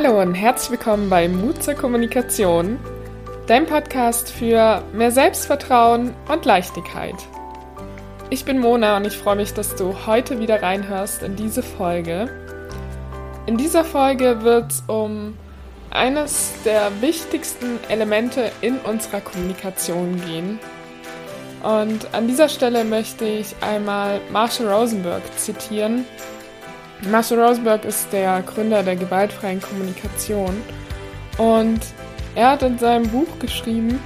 Hallo und herzlich willkommen bei Mut zur Kommunikation, dein Podcast für mehr Selbstvertrauen und Leichtigkeit. Ich bin Mona und ich freue mich, dass du heute wieder reinhörst in diese Folge. In dieser Folge wird es um eines der wichtigsten Elemente in unserer Kommunikation gehen. Und an dieser Stelle möchte ich einmal Marshall Rosenberg zitieren, Marshall Rosenberg ist der Gründer der gewaltfreien Kommunikation und er hat in seinem Buch geschrieben,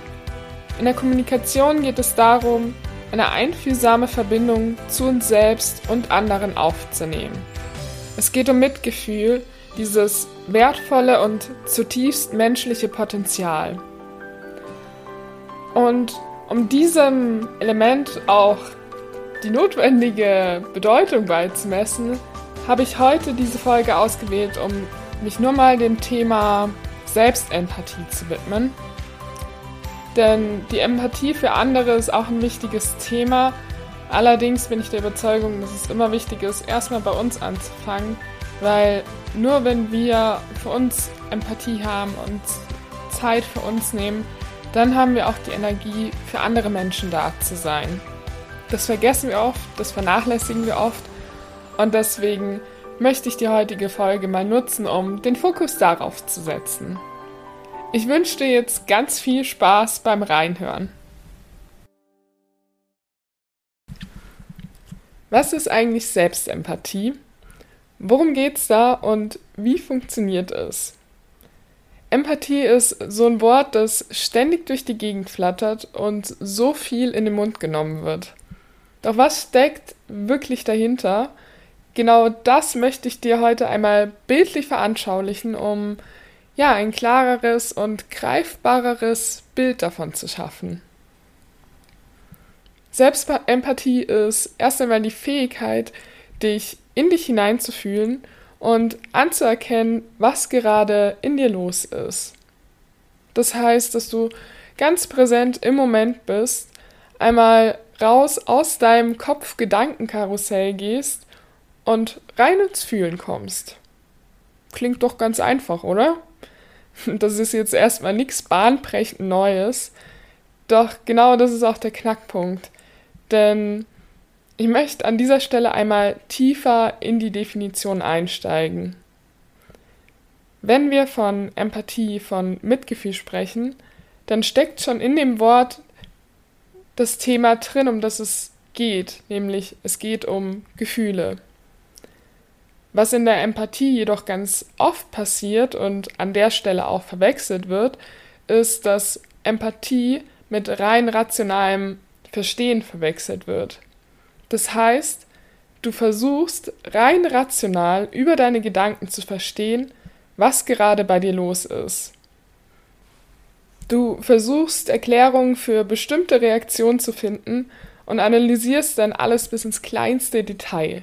in der Kommunikation geht es darum, eine einfühlsame Verbindung zu uns selbst und anderen aufzunehmen. Es geht um Mitgefühl, dieses wertvolle und zutiefst menschliche Potenzial. Und um diesem Element auch die notwendige Bedeutung beizumessen, habe ich heute diese Folge ausgewählt, um mich nur mal dem Thema Selbstempathie zu widmen. Denn die Empathie für andere ist auch ein wichtiges Thema. Allerdings bin ich der Überzeugung, dass es immer wichtig ist, erstmal bei uns anzufangen, weil nur wenn wir für uns Empathie haben und Zeit für uns nehmen, dann haben wir auch die Energie, für andere Menschen da zu sein. Das vergessen wir oft, das vernachlässigen wir oft und deswegen möchte ich die heutige Folge mal nutzen, um den Fokus darauf zu setzen. Ich wünsche dir jetzt ganz viel Spaß beim Reinhören. Was ist eigentlich Selbstempathie? Worum geht's da und wie funktioniert es? Empathie ist so ein Wort, das ständig durch die Gegend flattert und so viel in den Mund genommen wird. Doch was steckt wirklich dahinter genau das möchte ich dir heute einmal bildlich veranschaulichen, um ja ein klareres und greifbareres Bild davon zu schaffen. Selbstempathie ist erst einmal die Fähigkeit, dich in dich hineinzufühlen und anzuerkennen, was gerade in dir los ist. Das heißt, dass du ganz präsent im Moment bist, einmal raus aus deinem Kopf-Gedankenkarussell gehst und rein ins Fühlen kommst. Klingt doch ganz einfach, oder? Das ist jetzt erstmal nichts bahnbrechend Neues. Doch genau das ist auch der Knackpunkt. Denn ich möchte an dieser Stelle einmal tiefer in die Definition einsteigen. Wenn wir von Empathie, von Mitgefühl sprechen, dann steckt schon in dem Wort das Thema drin, um das es geht, nämlich es geht um Gefühle. Was in der Empathie jedoch ganz oft passiert und an der Stelle auch verwechselt wird, ist, dass Empathie mit rein rationalem Verstehen verwechselt wird. Das heißt, du versuchst rein rational über deine Gedanken zu verstehen, was gerade bei dir los ist. Du versuchst Erklärungen für bestimmte Reaktionen zu finden und analysierst dann alles bis ins kleinste Detail.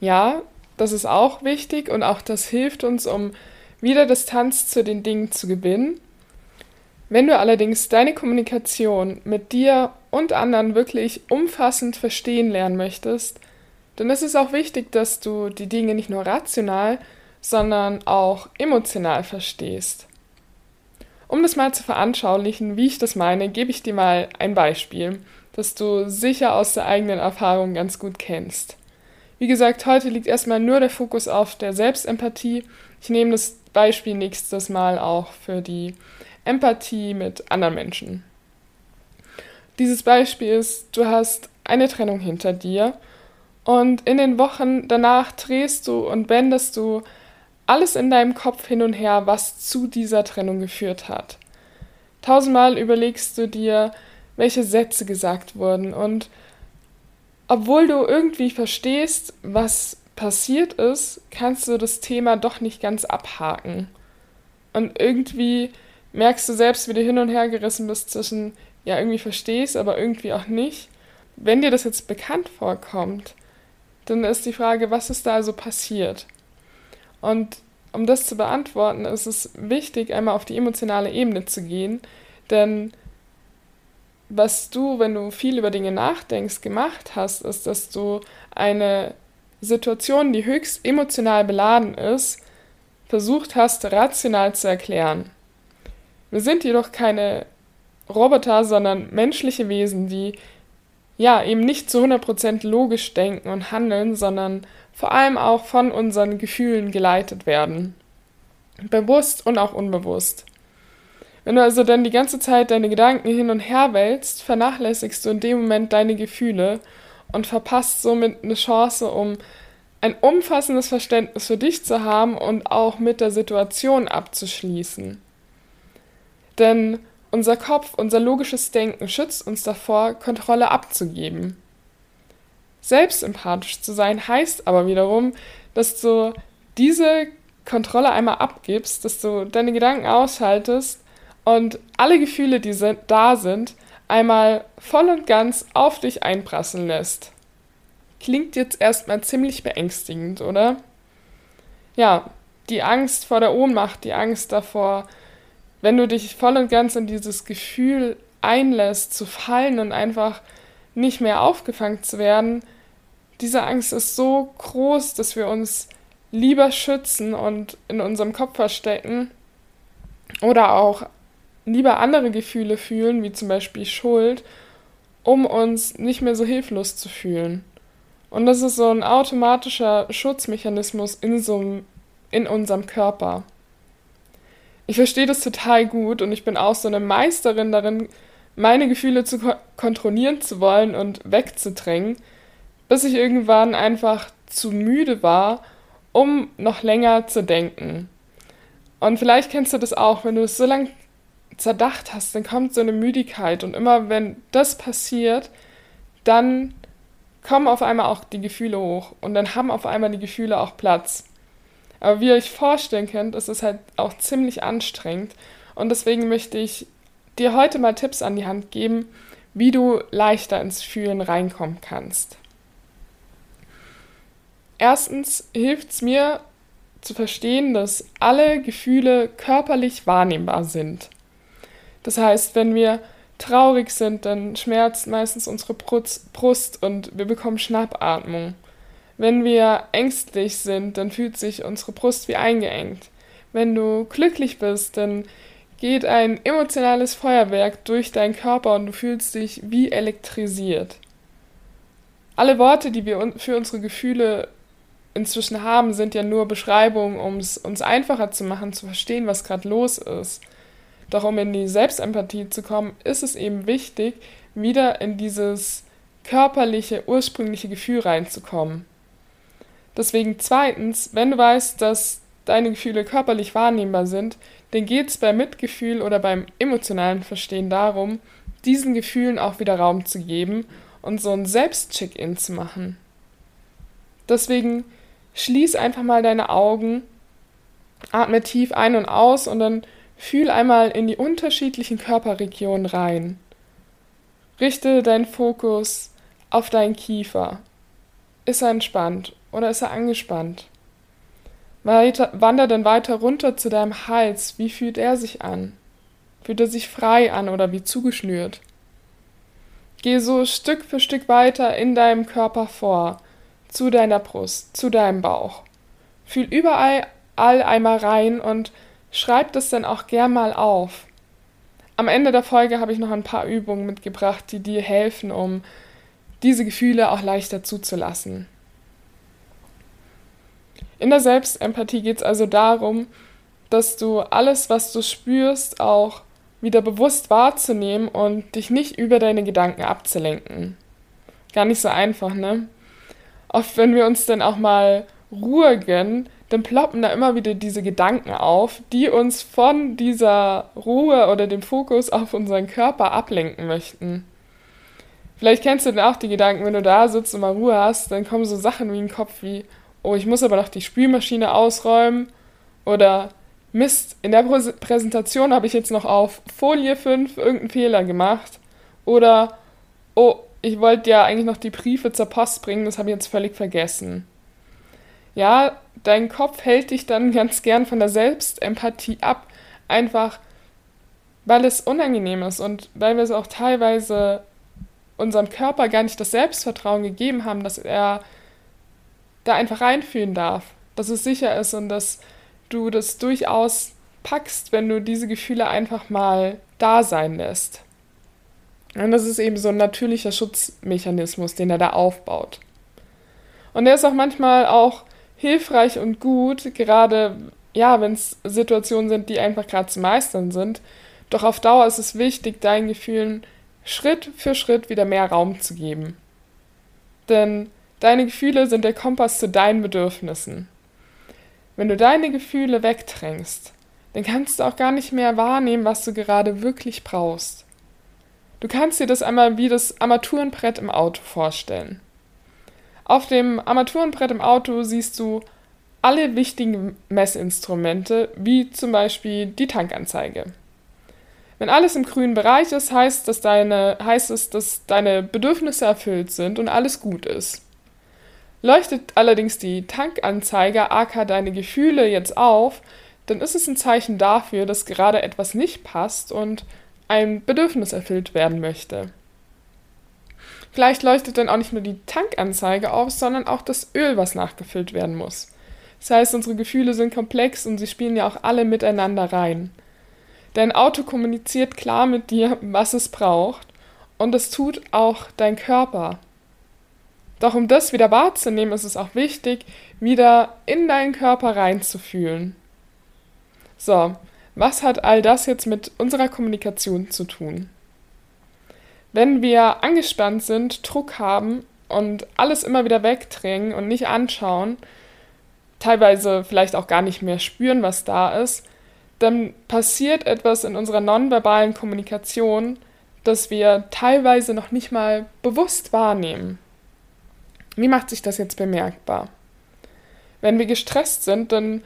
Ja, das ist auch wichtig und auch das hilft uns, um wieder Distanz zu den Dingen zu gewinnen. Wenn du allerdings deine Kommunikation mit dir und anderen wirklich umfassend verstehen lernen möchtest, dann ist es auch wichtig, dass du die Dinge nicht nur rational, sondern auch emotional verstehst. Um das mal zu veranschaulichen, wie ich das meine, gebe ich dir mal ein Beispiel, das du sicher aus der eigenen Erfahrung ganz gut kennst. Wie gesagt, heute liegt erstmal nur der Fokus auf der Selbstempathie. Ich nehme das Beispiel nächstes Mal auch für die Empathie mit anderen Menschen. Dieses Beispiel ist, du hast eine Trennung hinter dir und in den Wochen danach drehst du und wendest du alles in deinem Kopf hin und her, was zu dieser Trennung geführt hat. Tausendmal überlegst du dir, welche Sätze gesagt wurden und obwohl du irgendwie verstehst, was passiert ist, kannst du das Thema doch nicht ganz abhaken. Und irgendwie merkst du selbst, wie du hin und her gerissen bist zwischen, ja, irgendwie verstehst, aber irgendwie auch nicht. Wenn dir das jetzt bekannt vorkommt, dann ist die Frage, was ist da also passiert? Und um das zu beantworten, ist es wichtig, einmal auf die emotionale Ebene zu gehen, denn was du, wenn du viel über Dinge nachdenkst, gemacht hast, ist, dass du eine Situation, die höchst emotional beladen ist, versucht hast, rational zu erklären. Wir sind jedoch keine Roboter, sondern menschliche Wesen, die ja eben nicht zu 100% logisch denken und handeln, sondern vor allem auch von unseren Gefühlen geleitet werden. Bewusst und auch unbewusst. Wenn du also dann die ganze Zeit deine Gedanken hin und her wälzt, vernachlässigst du in dem Moment deine Gefühle und verpasst somit eine Chance, um ein umfassendes Verständnis für dich zu haben und auch mit der Situation abzuschließen. Denn unser Kopf, unser logisches Denken schützt uns davor, Kontrolle abzugeben. Selbstempathisch zu sein heißt aber wiederum, dass du diese Kontrolle einmal abgibst, dass du deine Gedanken aushaltest und alle Gefühle, die da sind, einmal voll und ganz auf dich einprasseln lässt. Klingt jetzt erstmal ziemlich beängstigend, oder? Ja, die Angst vor der Ohnmacht, die Angst davor, wenn du dich voll und ganz in dieses Gefühl einlässt, zu fallen und einfach nicht mehr aufgefangen zu werden, diese Angst ist so groß, dass wir uns lieber schützen und in unserem Kopf verstecken oder auch lieber andere Gefühle fühlen, wie zum Beispiel Schuld, um uns nicht mehr so hilflos zu fühlen. Und das ist so ein automatischer Schutzmechanismus in, so, in unserem Körper. Ich verstehe das total gut und ich bin auch so eine Meisterin darin, meine Gefühle zu ko kontrollieren zu wollen und wegzudrängen, bis ich irgendwann einfach zu müde war, um noch länger zu denken. Und vielleicht kennst du das auch, wenn du es so lange zerdacht hast, dann kommt so eine Müdigkeit und immer wenn das passiert, dann kommen auf einmal auch die Gefühle hoch und dann haben auf einmal die Gefühle auch Platz. Aber wie ihr euch vorstellen könnt, ist es halt auch ziemlich anstrengend und deswegen möchte ich dir heute mal Tipps an die Hand geben, wie du leichter ins Fühlen reinkommen kannst. Erstens hilft es mir zu verstehen, dass alle Gefühle körperlich wahrnehmbar sind. Das heißt, wenn wir traurig sind, dann schmerzt meistens unsere Brust und wir bekommen Schnappatmung. Wenn wir ängstlich sind, dann fühlt sich unsere Brust wie eingeengt. Wenn du glücklich bist, dann geht ein emotionales Feuerwerk durch deinen Körper und du fühlst dich wie elektrisiert. Alle Worte, die wir für unsere Gefühle inzwischen haben, sind ja nur Beschreibungen, um es uns einfacher zu machen, zu verstehen, was gerade los ist. Doch um in die Selbstempathie zu kommen, ist es eben wichtig, wieder in dieses körperliche, ursprüngliche Gefühl reinzukommen. Deswegen zweitens, wenn du weißt, dass deine Gefühle körperlich wahrnehmbar sind, dann geht es beim Mitgefühl oder beim emotionalen Verstehen darum, diesen Gefühlen auch wieder Raum zu geben und so ein Selbstcheck-in zu machen. Deswegen schließ einfach mal deine Augen, atme tief ein und aus und dann Fühl einmal in die unterschiedlichen Körperregionen rein. Richte deinen Fokus auf deinen Kiefer. Ist er entspannt oder ist er angespannt? Weiter, wander dann weiter runter zu deinem Hals. Wie fühlt er sich an? Fühlt er sich frei an oder wie zugeschnürt? Geh so Stück für Stück weiter in deinem Körper vor, zu deiner Brust, zu deinem Bauch. Fühl überall all einmal rein und Schreib das dann auch gern mal auf. Am Ende der Folge habe ich noch ein paar Übungen mitgebracht, die dir helfen, um diese Gefühle auch leichter zuzulassen. In der Selbstempathie geht es also darum, dass du alles, was du spürst, auch wieder bewusst wahrzunehmen und dich nicht über deine Gedanken abzulenken. Gar nicht so einfach, ne? Oft, wenn wir uns dann auch mal Ruhe gönnen, dann ploppen da immer wieder diese Gedanken auf, die uns von dieser Ruhe oder dem Fokus auf unseren Körper ablenken möchten. Vielleicht kennst du dann auch die Gedanken, wenn du da sitzt und mal Ruhe hast, dann kommen so Sachen wie in den Kopf wie, oh, ich muss aber noch die Spülmaschine ausräumen oder Mist, in der Präsentation habe ich jetzt noch auf Folie 5 irgendeinen Fehler gemacht oder oh, ich wollte ja eigentlich noch die Briefe zur Post bringen, das habe ich jetzt völlig vergessen. Ja, dein Kopf hält dich dann ganz gern von der Selbstempathie ab, einfach weil es unangenehm ist und weil wir es auch teilweise unserem Körper gar nicht das Selbstvertrauen gegeben haben, dass er da einfach reinfühlen darf, dass es sicher ist und dass du das durchaus packst, wenn du diese Gefühle einfach mal da sein lässt. Und das ist eben so ein natürlicher Schutzmechanismus, den er da aufbaut. Und der ist auch manchmal auch hilfreich und gut, gerade ja, wenn es Situationen sind, die einfach gerade zu meistern sind. Doch auf Dauer ist es wichtig, deinen Gefühlen Schritt für Schritt wieder mehr Raum zu geben. Denn deine Gefühle sind der Kompass zu deinen Bedürfnissen. Wenn du deine Gefühle wegdrängst, dann kannst du auch gar nicht mehr wahrnehmen, was du gerade wirklich brauchst. Du kannst dir das einmal wie das Armaturenbrett im Auto vorstellen. Auf dem Armaturenbrett im Auto siehst du alle wichtigen Messinstrumente, wie zum Beispiel die Tankanzeige. Wenn alles im grünen Bereich ist, heißt, dass deine, heißt es, dass deine Bedürfnisse erfüllt sind und alles gut ist. Leuchtet allerdings die Tankanzeige, aka deine Gefühle, jetzt auf, dann ist es ein Zeichen dafür, dass gerade etwas nicht passt und ein Bedürfnis erfüllt werden möchte. Vielleicht leuchtet dann auch nicht nur die Tankanzeige auf, sondern auch das Öl, was nachgefüllt werden muss. Das heißt, unsere Gefühle sind komplex und sie spielen ja auch alle miteinander rein. Dein Auto kommuniziert klar mit dir, was es braucht, und das tut auch dein Körper. Doch um das wieder wahrzunehmen, ist es auch wichtig, wieder in deinen Körper reinzufühlen. So, was hat all das jetzt mit unserer Kommunikation zu tun? Wenn wir angespannt sind, Druck haben und alles immer wieder wegdrängen und nicht anschauen, teilweise vielleicht auch gar nicht mehr spüren, was da ist, dann passiert etwas in unserer nonverbalen Kommunikation, das wir teilweise noch nicht mal bewusst wahrnehmen. Wie macht sich das jetzt bemerkbar? Wenn wir gestresst sind, dann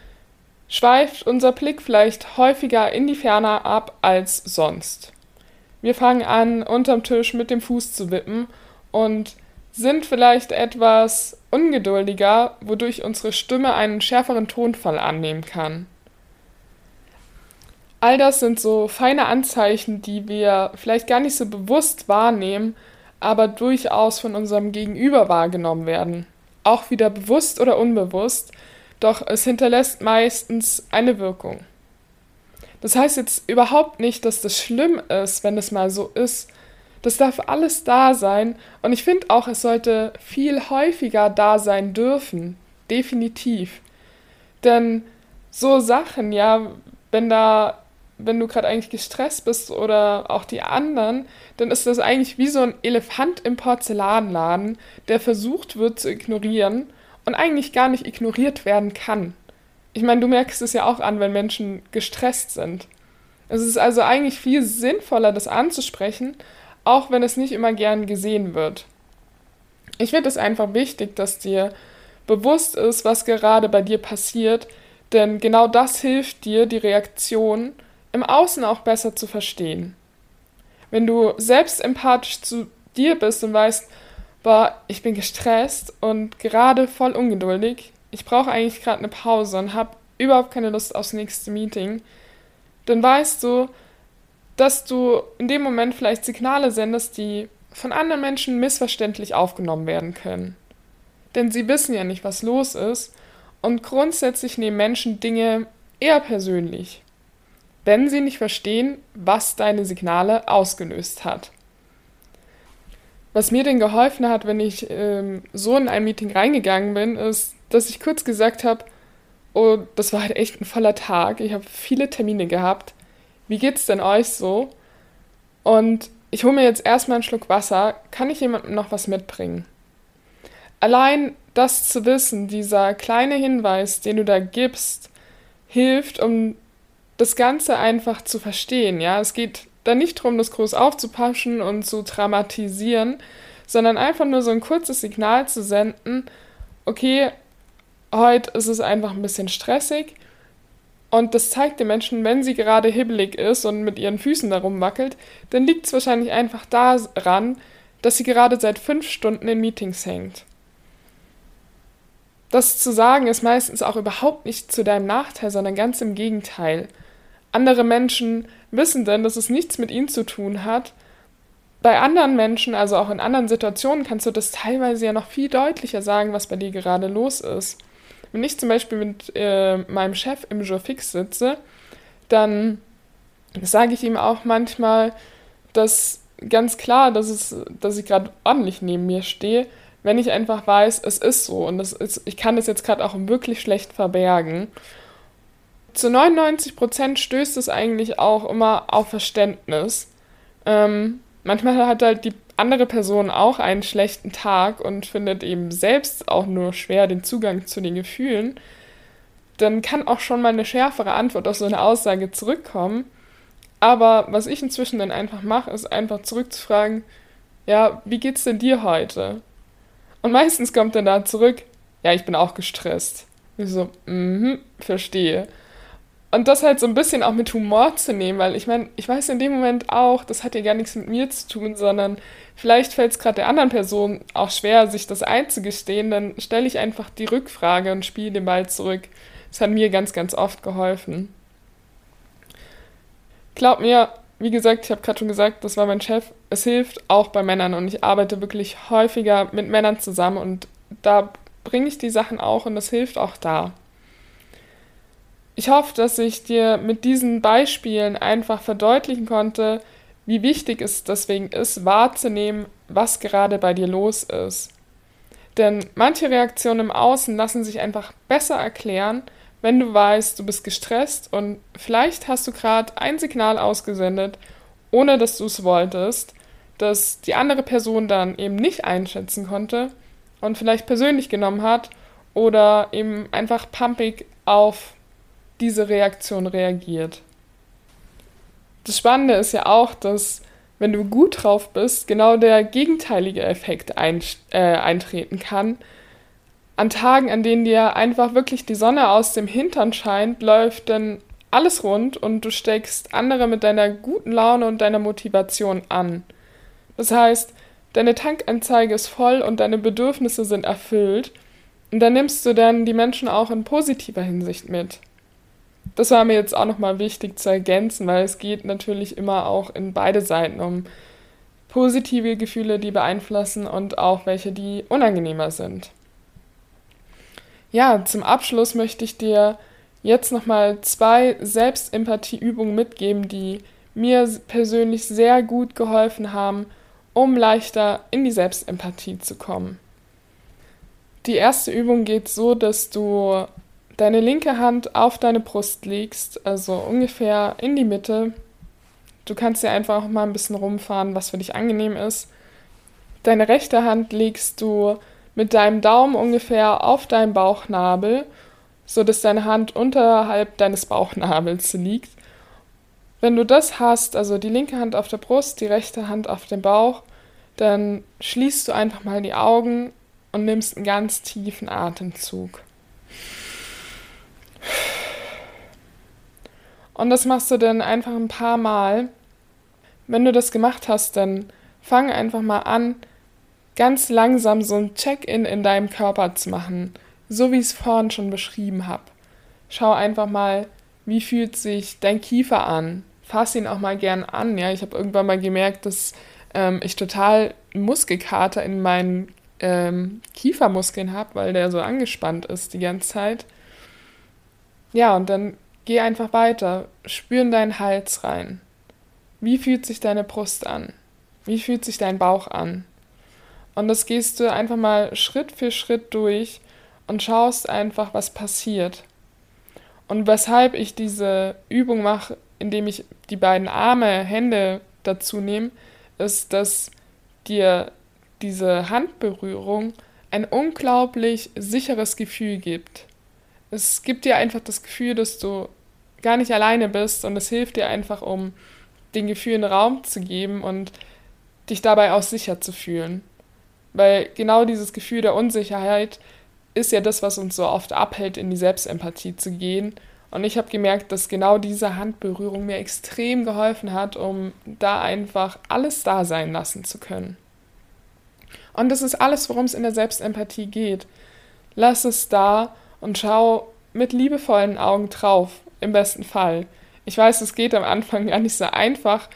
schweift unser Blick vielleicht häufiger in die Ferne ab als sonst. Wir fangen an, unterm Tisch mit dem Fuß zu wippen und sind vielleicht etwas ungeduldiger, wodurch unsere Stimme einen schärferen Tonfall annehmen kann. All das sind so feine Anzeichen, die wir vielleicht gar nicht so bewusst wahrnehmen, aber durchaus von unserem Gegenüber wahrgenommen werden. Auch wieder bewusst oder unbewusst, doch es hinterlässt meistens eine Wirkung. Das heißt jetzt überhaupt nicht, dass das schlimm ist, wenn es mal so ist. Das darf alles da sein und ich finde auch, es sollte viel häufiger da sein dürfen. Definitiv. Denn so Sachen, ja, wenn da, wenn du gerade eigentlich gestresst bist oder auch die anderen, dann ist das eigentlich wie so ein Elefant im Porzellanladen, der versucht wird zu ignorieren und eigentlich gar nicht ignoriert werden kann. Ich meine, du merkst es ja auch an, wenn Menschen gestresst sind. Es ist also eigentlich viel sinnvoller, das anzusprechen, auch wenn es nicht immer gern gesehen wird. Ich finde es einfach wichtig, dass dir bewusst ist, was gerade bei dir passiert, denn genau das hilft dir, die Reaktion im Außen auch besser zu verstehen. Wenn du selbst empathisch zu dir bist und weißt, boah, ich bin gestresst und gerade voll ungeduldig, ich brauche eigentlich gerade eine Pause und habe überhaupt keine Lust aufs nächste Meeting, dann weißt du, dass du in dem Moment vielleicht Signale sendest, die von anderen Menschen missverständlich aufgenommen werden können. Denn sie wissen ja nicht, was los ist und grundsätzlich nehmen Menschen Dinge eher persönlich, wenn sie nicht verstehen, was deine Signale ausgelöst hat. Was mir denn geholfen hat, wenn ich ähm, so in ein Meeting reingegangen bin, ist, dass ich kurz gesagt habe, oh, das war halt echt ein voller Tag, ich habe viele Termine gehabt, wie geht's denn euch so? Und ich hole mir jetzt erstmal einen Schluck Wasser, kann ich jemandem noch was mitbringen? Allein das zu wissen, dieser kleine Hinweis, den du da gibst, hilft, um das Ganze einfach zu verstehen. Ja, es geht da nicht darum, das groß aufzupaschen und zu dramatisieren, sondern einfach nur so ein kurzes Signal zu senden, okay, heute ist es einfach ein bisschen stressig. Und das zeigt den Menschen, wenn sie gerade hibbelig ist und mit ihren Füßen darum wackelt, dann liegt es wahrscheinlich einfach daran, dass sie gerade seit fünf Stunden in Meetings hängt. Das zu sagen ist meistens auch überhaupt nicht zu deinem Nachteil, sondern ganz im Gegenteil. Andere Menschen wissen denn, dass es nichts mit ihnen zu tun hat. Bei anderen Menschen, also auch in anderen Situationen, kannst du das teilweise ja noch viel deutlicher sagen, was bei dir gerade los ist. Wenn ich zum Beispiel mit äh, meinem Chef im Jour fix sitze, dann sage ich ihm auch manchmal, dass ganz klar, dass, es, dass ich gerade ordentlich neben mir stehe, wenn ich einfach weiß, es ist so und ist, ich kann es jetzt gerade auch wirklich schlecht verbergen. Zu 99 Prozent stößt es eigentlich auch immer auf Verständnis. Ähm, manchmal hat halt die andere Person auch einen schlechten Tag und findet eben selbst auch nur schwer den Zugang zu den Gefühlen, dann kann auch schon mal eine schärfere Antwort auf so eine Aussage zurückkommen. Aber was ich inzwischen dann einfach mache, ist einfach zurückzufragen, ja, wie geht's denn dir heute? Und meistens kommt dann da zurück, ja, ich bin auch gestresst. Ich so, mhm, verstehe. Und das halt so ein bisschen auch mit Humor zu nehmen, weil ich meine, ich weiß in dem Moment auch, das hat ja gar nichts mit mir zu tun, sondern vielleicht fällt es gerade der anderen Person auch schwer, sich das einzugestehen, dann stelle ich einfach die Rückfrage und spiele den Ball zurück. Das hat mir ganz, ganz oft geholfen. Glaub mir, wie gesagt, ich habe gerade schon gesagt, das war mein Chef. Es hilft auch bei Männern und ich arbeite wirklich häufiger mit Männern zusammen und da bringe ich die Sachen auch und das hilft auch da. Ich hoffe, dass ich dir mit diesen Beispielen einfach verdeutlichen konnte, wie wichtig es deswegen ist, wahrzunehmen, was gerade bei dir los ist. Denn manche Reaktionen im Außen lassen sich einfach besser erklären, wenn du weißt, du bist gestresst und vielleicht hast du gerade ein Signal ausgesendet, ohne dass du es wolltest, das die andere Person dann eben nicht einschätzen konnte und vielleicht persönlich genommen hat oder eben einfach pumpig auf diese Reaktion reagiert. Das Spannende ist ja auch, dass wenn du gut drauf bist, genau der gegenteilige Effekt ein, äh, eintreten kann. An Tagen, an denen dir einfach wirklich die Sonne aus dem Hintern scheint, läuft dann alles rund und du steckst andere mit deiner guten Laune und deiner Motivation an. Das heißt, deine Tankanzeige ist voll und deine Bedürfnisse sind erfüllt und dann nimmst du dann die Menschen auch in positiver Hinsicht mit das war mir jetzt auch nochmal wichtig zu ergänzen, weil es geht natürlich immer auch in beide Seiten um positive Gefühle, die beeinflussen und auch welche, die unangenehmer sind. Ja, zum Abschluss möchte ich dir jetzt nochmal zwei Selbstempathieübungen mitgeben, die mir persönlich sehr gut geholfen haben, um leichter in die Selbstempathie zu kommen. Die erste Übung geht so, dass du deine linke Hand auf deine Brust legst, also ungefähr in die Mitte. Du kannst dir einfach mal ein bisschen rumfahren, was für dich angenehm ist. Deine rechte Hand legst du mit deinem Daumen ungefähr auf deinen Bauchnabel, sodass deine Hand unterhalb deines Bauchnabels liegt. Wenn du das hast, also die linke Hand auf der Brust, die rechte Hand auf dem Bauch, dann schließt du einfach mal die Augen und nimmst einen ganz tiefen Atemzug. Und das machst du dann einfach ein paar Mal. Wenn du das gemacht hast, dann fang einfach mal an, ganz langsam so ein Check-in in deinem Körper zu machen, so wie ich es vorhin schon beschrieben habe. Schau einfach mal, wie fühlt sich dein Kiefer an. Fass ihn auch mal gern an. Ja, ich habe irgendwann mal gemerkt, dass ähm, ich total Muskelkater in meinen ähm, Kiefermuskeln habe, weil der so angespannt ist die ganze Zeit. Ja, und dann geh einfach weiter. Spür in deinen Hals rein. Wie fühlt sich deine Brust an? Wie fühlt sich dein Bauch an? Und das gehst du einfach mal Schritt für Schritt durch und schaust einfach, was passiert. Und weshalb ich diese Übung mache, indem ich die beiden Arme, Hände dazu nehme, ist, dass dir diese Handberührung ein unglaublich sicheres Gefühl gibt es gibt dir einfach das Gefühl, dass du gar nicht alleine bist und es hilft dir einfach, um den Gefühlen Raum zu geben und dich dabei auch sicher zu fühlen. Weil genau dieses Gefühl der Unsicherheit ist ja das, was uns so oft abhält, in die Selbstempathie zu gehen. Und ich habe gemerkt, dass genau diese Handberührung mir extrem geholfen hat, um da einfach alles da sein lassen zu können. Und das ist alles, worum es in der Selbstempathie geht. Lass es da und schau mit liebevollen Augen drauf, im besten Fall. Ich weiß, es geht am Anfang gar nicht so einfach.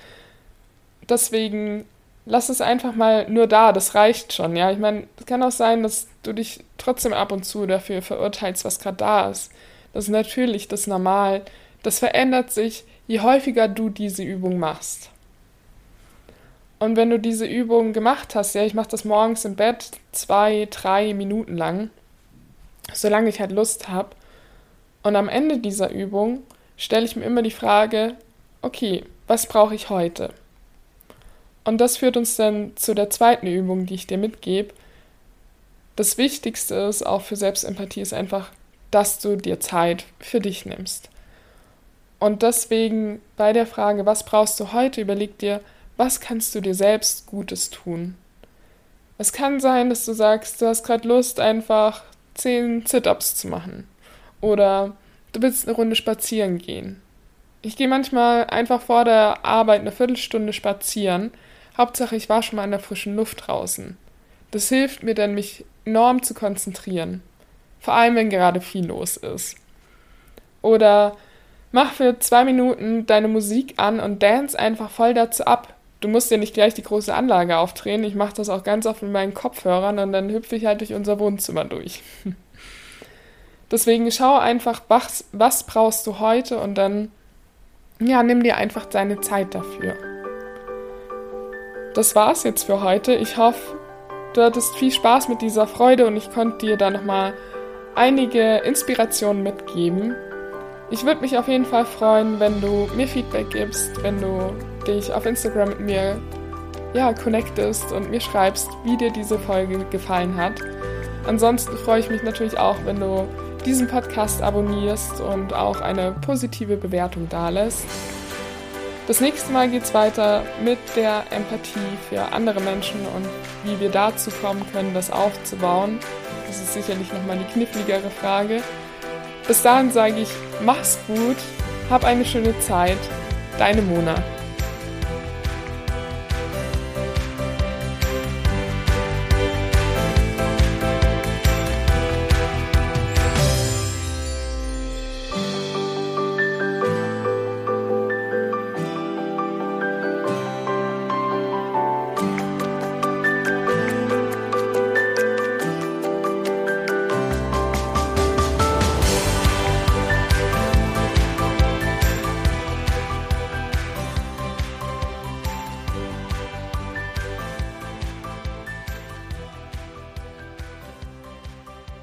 Deswegen lass es einfach mal nur da, das reicht schon. Ja, ich meine, es kann auch sein, dass du dich trotzdem ab und zu dafür verurteilst, was gerade da ist. Das ist natürlich, das normal. Das verändert sich, je häufiger du diese Übung machst. Und wenn du diese Übung gemacht hast, ja, ich mache das morgens im Bett zwei, drei Minuten lang, solange ich halt Lust habe. Und am Ende dieser Übung stelle ich mir immer die Frage, okay, was brauche ich heute? Und das führt uns dann zu der zweiten Übung, die ich dir mitgebe. Das Wichtigste ist auch für Selbstempathie ist einfach, dass du dir Zeit für dich nimmst. Und deswegen bei der Frage, was brauchst du heute, überleg dir, was kannst du dir selbst Gutes tun? Es kann sein, dass du sagst, du hast gerade Lust, einfach zehn Sit-ups zu machen. Oder du willst eine Runde spazieren gehen. Ich gehe manchmal einfach vor der Arbeit eine Viertelstunde spazieren. Hauptsache, ich war schon mal in der frischen Luft draußen. Das hilft mir dann, mich enorm zu konzentrieren. Vor allem, wenn gerade viel los ist. Oder mach für zwei Minuten deine Musik an und dance einfach voll dazu ab. Du musst dir nicht gleich die große Anlage aufdrehen. Ich mache das auch ganz oft mit meinen Kopfhörern und dann hüpfe ich halt durch unser Wohnzimmer durch. Deswegen schau einfach, was, was brauchst du heute und dann, ja, nimm dir einfach deine Zeit dafür. Das war's jetzt für heute. Ich hoffe, du hattest viel Spaß mit dieser Freude und ich konnte dir da nochmal einige Inspirationen mitgeben. Ich würde mich auf jeden Fall freuen, wenn du mir Feedback gibst, wenn du dich auf Instagram mit mir ja, connectest und mir schreibst, wie dir diese Folge gefallen hat. Ansonsten freue ich mich natürlich auch, wenn du diesen Podcast abonnierst und auch eine positive Bewertung dalässt. Das nächste Mal geht es weiter mit der Empathie für andere Menschen und wie wir dazu kommen können, das aufzubauen. Das ist sicherlich nochmal die kniffligere Frage. Bis dahin sage ich, mach's gut, hab eine schöne Zeit. Deine Mona.